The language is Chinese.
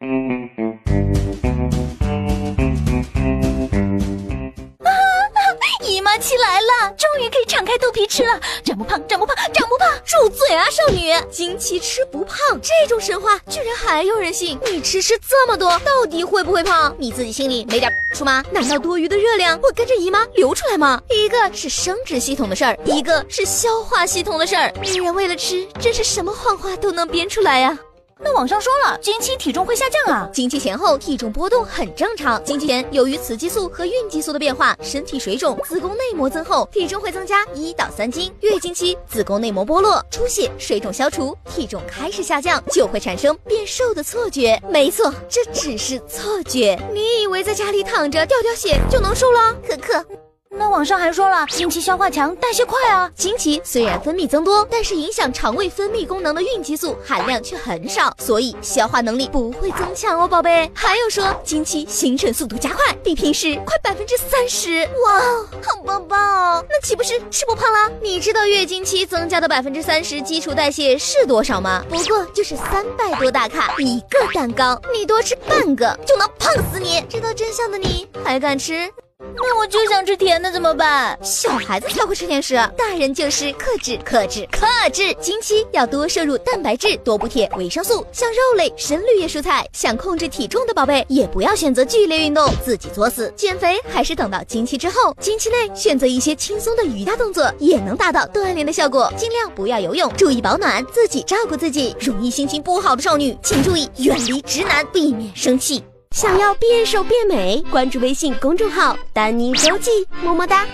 啊姨妈期来了，终于可以敞开肚皮吃了，长不胖，长不胖，长不胖，住嘴啊，少女！经期吃不胖这种神话，居然还有人信？你吃吃这么多，到底会不会胖？你自己心里没点数吗？难道多余的热量会跟着姨妈流出来吗？一个是生殖系统的事儿，一个是消化系统的事儿。女人为了吃，真是什么谎话都能编出来呀。那网上说了，经期体重会下降啊？经期前后体重波动很正常。经期前由于雌激素和孕激素的变化，身体水肿，子宫内膜增厚，体重会增加一到三斤。月经期子宫内膜剥落，出血，水肿消除，体重开始下降，就会产生变瘦的错觉。没错，这只是错觉。你以为在家里躺着掉掉血就能瘦了？可可。那网上还说了，经期消化强，代谢快啊。经期虽然分泌增多，但是影响肠胃分泌功能的孕激素含量却很少，所以消化能力不会增强哦，宝贝。还有说，经期形成速度加快，比平时快百分之三十。哇，好棒棒哦！那岂不是吃不胖啦？你知道月经期增加的百分之三十基础代谢是多少吗？不过就是三百多大卡一个蛋糕，你多吃半个就能胖死你。知道真相的你还敢吃？那我就想吃甜的怎么办？小孩子才会吃甜食，大人就是克制、克制、克制。经期要多摄入蛋白质，多补铁、维生素，像肉类、深绿叶蔬菜。想控制体重的宝贝，也不要选择剧烈运动，自己作死。减肥还是等到经期之后，经期内选择一些轻松的瑜伽动作，也能达到锻炼的效果。尽量不要游泳，注意保暖，自己照顾自己。容易心情不好的少女，请注意远离直男，避免生气。想要变瘦变美，关注微信公众号“丹妮周记”，么么哒。